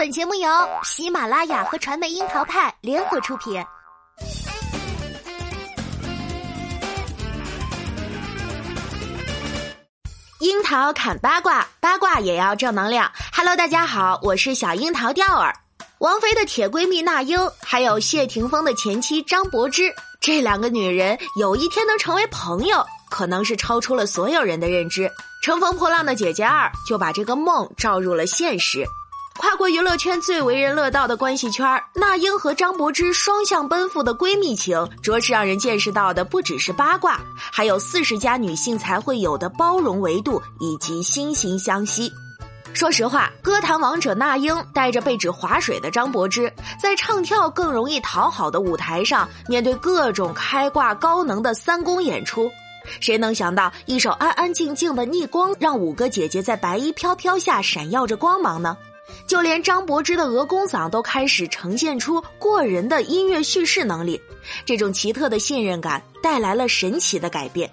本节目由喜马拉雅和传媒樱桃派联合出品。樱桃砍八卦，八卦也要正能量。Hello，大家好，我是小樱桃钓儿。王菲的铁闺蜜那英，还有谢霆锋的前妻张柏芝，这两个女人有一天能成为朋友，可能是超出了所有人的认知。乘风破浪的姐姐二就把这个梦照入了现实。跨过娱乐圈最为人乐道的关系圈，那英和张柏芝双向奔赴的闺蜜情，着实让人见识到的不只是八卦，还有四十加女性才会有的包容维度以及惺惺相惜。说实话，歌坛王者那英带着被指划水的张柏芝，在唱跳更容易讨好的舞台上，面对各种开挂高能的三公演出，谁能想到一首安安静静的逆光，让五个姐姐在白衣飘飘下闪耀着光芒呢？就连张柏芝的鹅公嗓都开始呈现出过人的音乐叙事能力，这种奇特的信任感带来了神奇的改变。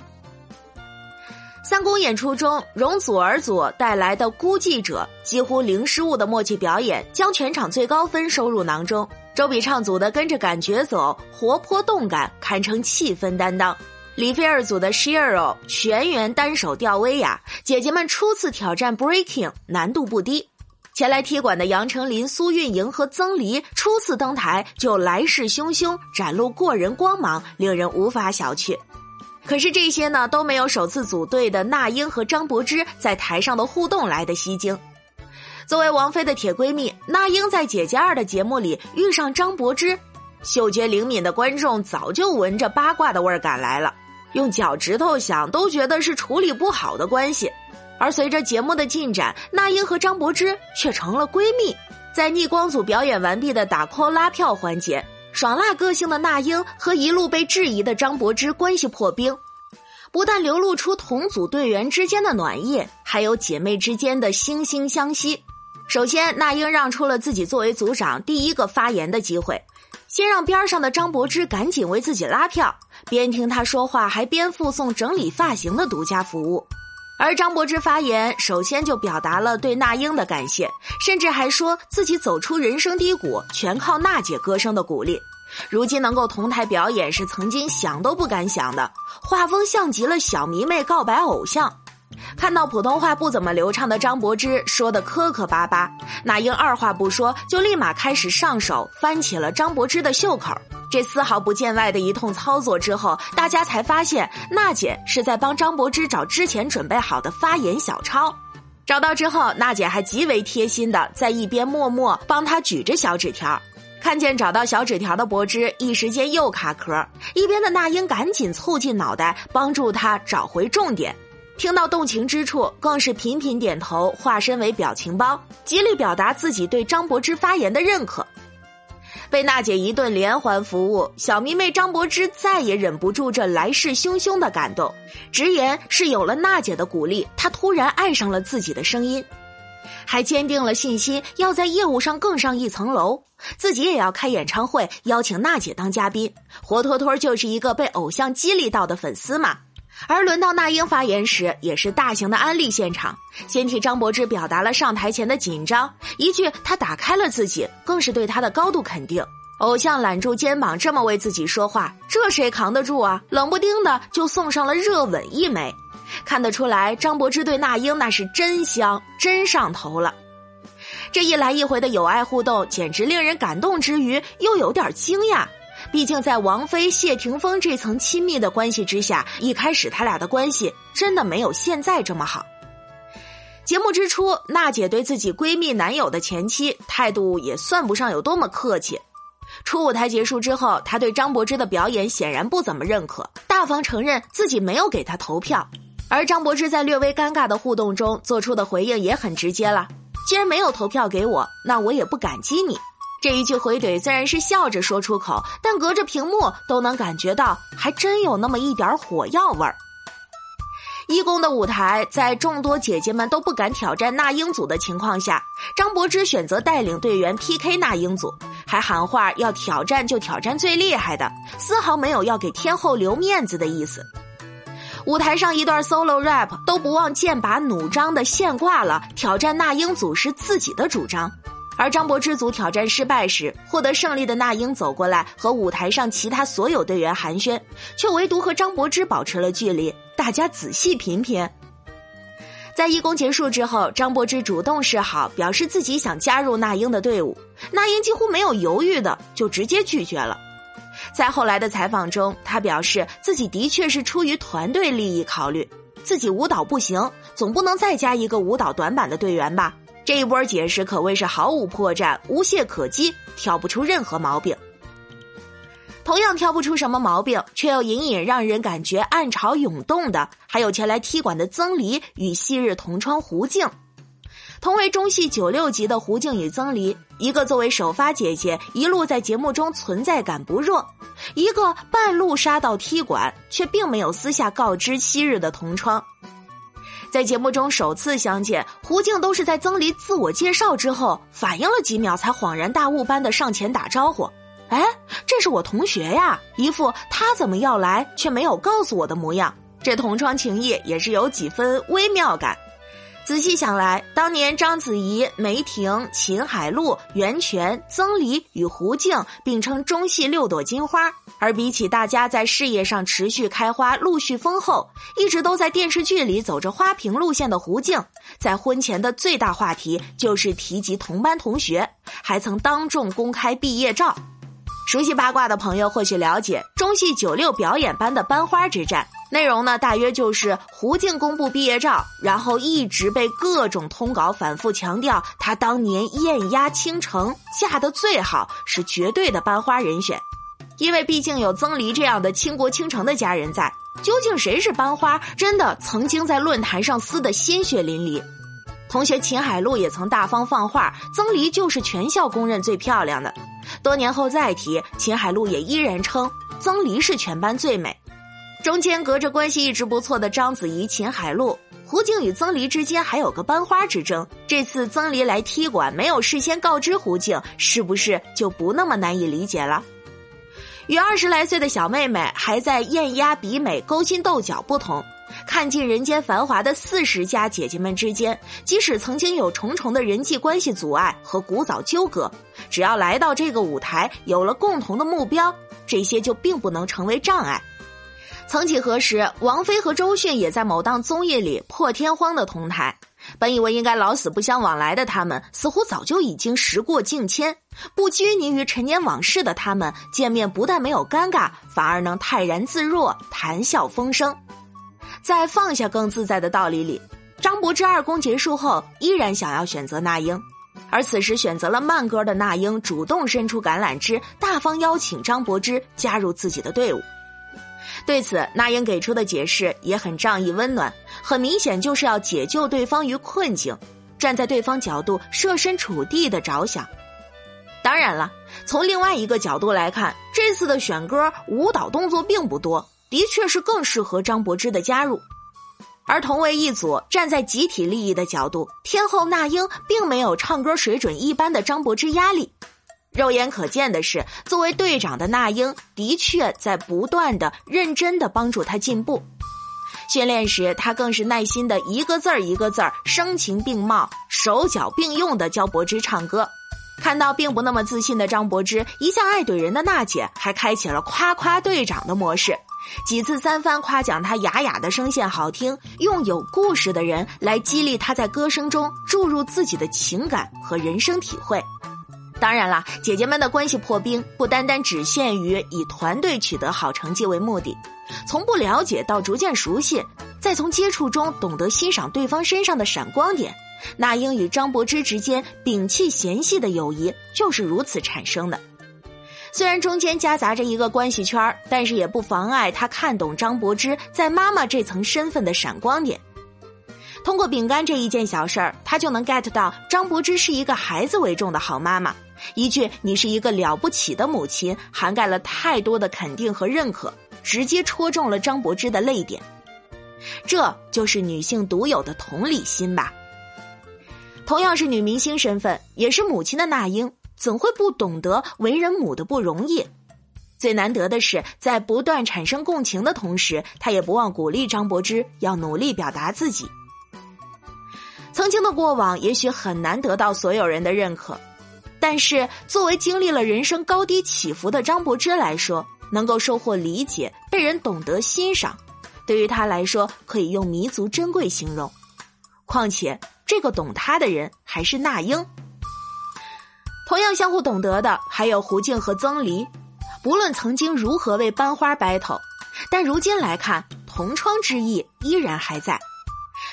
三公演出中，容祖儿组带来的孤寂者几乎零失误的默契表演，将全场最高分收入囊中。周笔畅组的跟着感觉走，活泼动感，堪称气氛担当。李菲儿组的 Shiro 全员单手吊威亚，姐姐们初次挑战 Breaking，难度不低。前来踢馆的杨丞琳、苏运莹和曾黎初次登台就来势汹汹，展露过人光芒，令人无法小觑。可是这些呢都没有首次组队的那英和张柏芝在台上的互动来的吸睛。作为王菲的铁闺蜜，那英在《姐姐二》的节目里遇上张柏芝，嗅觉灵敏的观众早就闻着八卦的味儿赶来了，用脚趾头想都觉得是处理不好的关系。而随着节目的进展，那英和张柏芝却成了闺蜜。在逆光组表演完毕的打 call 拉票环节，爽辣个性的那英和一路被质疑的张柏芝关系破冰，不但流露出同组队员之间的暖意，还有姐妹之间的惺惺相惜。首先，那英让出了自己作为组长第一个发言的机会，先让边上的张柏芝赶紧为自己拉票，边听他说话还边附送整理发型的独家服务。而张柏芝发言，首先就表达了对那英的感谢，甚至还说自己走出人生低谷全靠娜姐歌声的鼓励。如今能够同台表演，是曾经想都不敢想的。画风像极了小迷妹告白偶像。看到普通话不怎么流畅的张柏芝说的磕磕巴巴，那英二话不说就立马开始上手翻起了张柏芝的袖口。这丝毫不见外的一通操作之后，大家才发现娜姐是在帮张柏芝找之前准备好的发言小抄。找到之后，娜姐还极为贴心的在一边默默帮她举着小纸条。看见找到小纸条的柏芝，一时间又卡壳。一边的那英赶紧凑近脑袋帮助她找回重点。听到动情之处，更是频频点头，化身为表情包，极力表达自己对张柏芝发言的认可。被娜姐一顿连环服务，小迷妹张柏芝再也忍不住这来势汹汹的感动，直言是有了娜姐的鼓励，她突然爱上了自己的声音，还坚定了信心要在业务上更上一层楼，自己也要开演唱会，邀请娜姐当嘉宾，活脱脱就是一个被偶像激励到的粉丝嘛。而轮到那英发言时，也是大型的安利现场，先替张柏芝表达了上台前的紧张，一句“他打开了自己”，更是对他的高度肯定。偶像揽住肩膀这么为自己说话，这谁扛得住啊？冷不丁的就送上了热吻一枚，看得出来张柏芝对那英那是真香，真上头了。这一来一回的友爱互动，简直令人感动之余又有点惊讶。毕竟，在王菲、谢霆锋这层亲密的关系之下，一开始他俩的关系真的没有现在这么好。节目之初，娜姐对自己闺蜜男友的前妻态度也算不上有多么客气。初舞台结束之后，她对张柏芝的表演显然不怎么认可，大方承认自己没有给她投票。而张柏芝在略微尴尬的互动中做出的回应也很直接了：“既然没有投票给我，那我也不感激你。”这一句回怼虽然是笑着说出口，但隔着屏幕都能感觉到，还真有那么一点火药味儿。一公的舞台，在众多姐姐们都不敢挑战那英组的情况下，张柏芝选择带领队员 PK 那英组，还喊话要挑战就挑战最厉害的，丝毫没有要给天后留面子的意思。舞台上一段 solo rap 都不忘剑拔弩张的现挂了，挑战那英组是自己的主张。而张柏芝组挑战失败时，获得胜利的那英走过来和舞台上其他所有队员寒暄，却唯独和张柏芝保持了距离。大家仔细品品。在义工结束之后，张柏芝主动示好，表示自己想加入那英的队伍。那英几乎没有犹豫的就直接拒绝了。在后来的采访中，他表示自己的确是出于团队利益考虑，自己舞蹈不行，总不能再加一个舞蹈短板的队员吧。这一波解释可谓是毫无破绽、无懈可击，挑不出任何毛病。同样挑不出什么毛病，却又隐隐让人感觉暗潮涌动的，还有前来踢馆的曾黎与昔日同窗胡静。同为中戏九六级的胡静与曾黎，一个作为首发姐姐一路在节目中存在感不弱，一个半路杀到踢馆，却并没有私下告知昔日的同窗。在节目中首次相见，胡静都是在曾黎自我介绍之后，反应了几秒才恍然大悟般的上前打招呼：“哎，这是我同学呀！”一副他怎么要来却没有告诉我的模样，这同窗情谊也是有几分微妙感。仔细想来，当年章子怡、梅婷、秦海璐、袁泉、曾黎与胡静并称中戏六朵金花，而比起大家在事业上持续开花、陆续丰厚，一直都在电视剧里走着花瓶路线的胡静，在婚前的最大话题就是提及同班同学，还曾当众公开毕业照。熟悉八卦的朋友或许了解中戏九六表演班的班花之战。内容呢，大约就是胡静公布毕业照，然后一直被各种通稿反复强调，她当年艳压倾城，嫁得最好，是绝对的班花人选。因为毕竟有曾黎这样的倾国倾城的家人在，究竟谁是班花，真的曾经在论坛上撕得鲜血淋漓。同学秦海璐也曾大方放话，曾黎就是全校公认最漂亮的。多年后再提，秦海璐也依然称曾黎是全班最美。中间隔着关系一直不错的章子怡、秦海璐、胡静与曾黎之间还有个班花之争。这次曾黎来踢馆，没有事先告知胡静，是不是就不那么难以理解了？与二十来岁的小妹妹还在艳压比美、勾心斗角不同，看尽人间繁华的四十家姐姐们之间，即使曾经有重重的人际关系阻碍和古早纠葛，只要来到这个舞台，有了共同的目标，这些就并不能成为障碍。曾几何时，王菲和周迅也在某档综艺里破天荒的同台。本以为应该老死不相往来的他们，似乎早就已经时过境迁。不拘泥于陈年往事的他们，见面不但没有尴尬，反而能泰然自若，谈笑风生。在放下更自在的道理里，张柏芝二公结束后，依然想要选择那英，而此时选择了慢歌的那英主动伸出橄榄枝，大方邀请张柏芝加入自己的队伍。对此，那英给出的解释也很仗义温暖，很明显就是要解救对方于困境，站在对方角度设身处地的着想。当然了，从另外一个角度来看，这次的选歌舞蹈动作并不多，的确是更适合张柏芝的加入。而同为一组，站在集体利益的角度，天后那英并没有唱歌水准一般的张柏芝压力。肉眼可见的是，作为队长的那英的确在不断的认真的帮助他进步。训练时，他更是耐心的一个字儿一个字儿声情并茂、手脚并用的教柏芝唱歌。看到并不那么自信的张柏芝，一向爱怼人的娜姐还开启了夸夸队长的模式，几次三番夸奖他哑哑的声线好听，用有故事的人来激励他在歌声中注入自己的情感和人生体会。当然了，姐姐们的关系破冰不单单只限于以团队取得好成绩为目的，从不了解到逐渐熟悉，再从接触中懂得欣赏对方身上的闪光点。那英与张柏芝之间摒弃嫌隙的友谊就是如此产生的。虽然中间夹杂着一个关系圈但是也不妨碍他看懂张柏芝在妈妈这层身份的闪光点。通过饼干这一件小事儿，他就能 get 到张柏芝是一个孩子为重的好妈妈。一句“你是一个了不起的母亲”，涵盖了太多的肯定和认可，直接戳中了张柏芝的泪点。这就是女性独有的同理心吧。同样是女明星身份，也是母亲的那英，怎会不懂得为人母的不容易？最难得的是，在不断产生共情的同时，她也不忘鼓励张柏芝要努力表达自己。曾经的过往，也许很难得到所有人的认可。但是作为经历了人生高低起伏的张柏芝来说，能够收获理解，被人懂得欣赏，对于他来说可以用弥足珍贵形容。况且这个懂他的人还是那英。同样相互懂得的还有胡静和曾黎，不论曾经如何为班花 battle，但如今来看，同窗之意依然还在。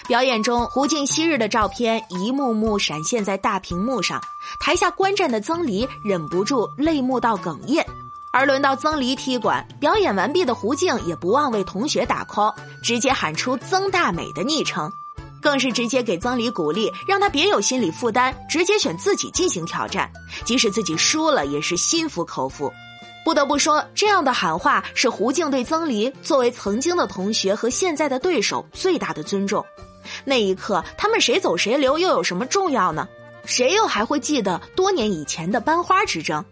表演中，胡静昔日的照片一幕幕闪现在大屏幕上，台下观战的曾黎忍不住泪目到哽咽。而轮到曾黎踢馆，表演完毕的胡静也不忘为同学打 call，直接喊出“曾大美”的昵称，更是直接给曾黎鼓励，让他别有心理负担，直接选自己进行挑战，即使自己输了也是心服口服。不得不说，这样的喊话是胡静对曾黎作为曾经的同学和现在的对手最大的尊重。那一刻，他们谁走谁留又有什么重要呢？谁又还会记得多年以前的班花之争？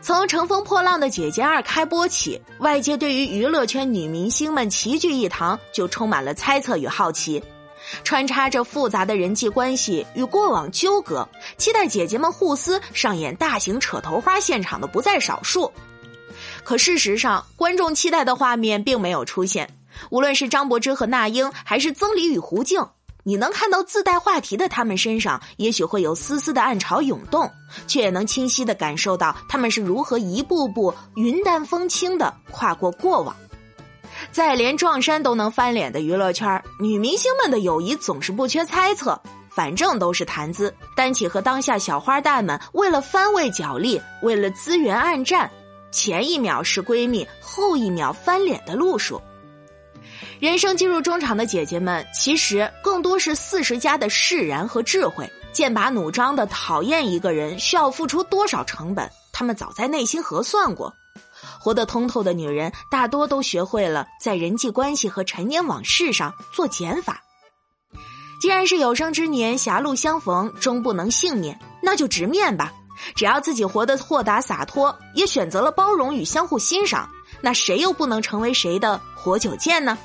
从《乘风破浪的姐姐二》开播起，外界对于娱乐圈女明星们齐聚一堂就充满了猜测与好奇，穿插着复杂的人际关系与过往纠葛，期待姐姐们互撕、上演大型扯头花现场的不在少数。可事实上，观众期待的画面并没有出现。无论是张柏芝和那英，还是曾黎与胡静，你能看到自带话题的他们身上，也许会有丝丝的暗潮涌动，却也能清晰的感受到他们是如何一步步云淡风轻的跨过过往。在连撞衫都能翻脸的娱乐圈，女明星们的友谊总是不缺猜测，反正都是谈资，单起和当下小花旦们为了番位角力，为了资源暗战，前一秒是闺蜜，后一秒翻脸的路数。人生进入中场的姐姐们，其实更多是四十加的释然和智慧。剑拔弩张的讨厌一个人，需要付出多少成本？他们早在内心核算过。活得通透的女人，大多都学会了在人际关系和陈年往事上做减法。既然是有生之年狭路相逢，终不能幸免，那就直面吧。只要自己活得豁达洒脱，也选择了包容与相互欣赏，那谁又不能成为谁的活久见呢？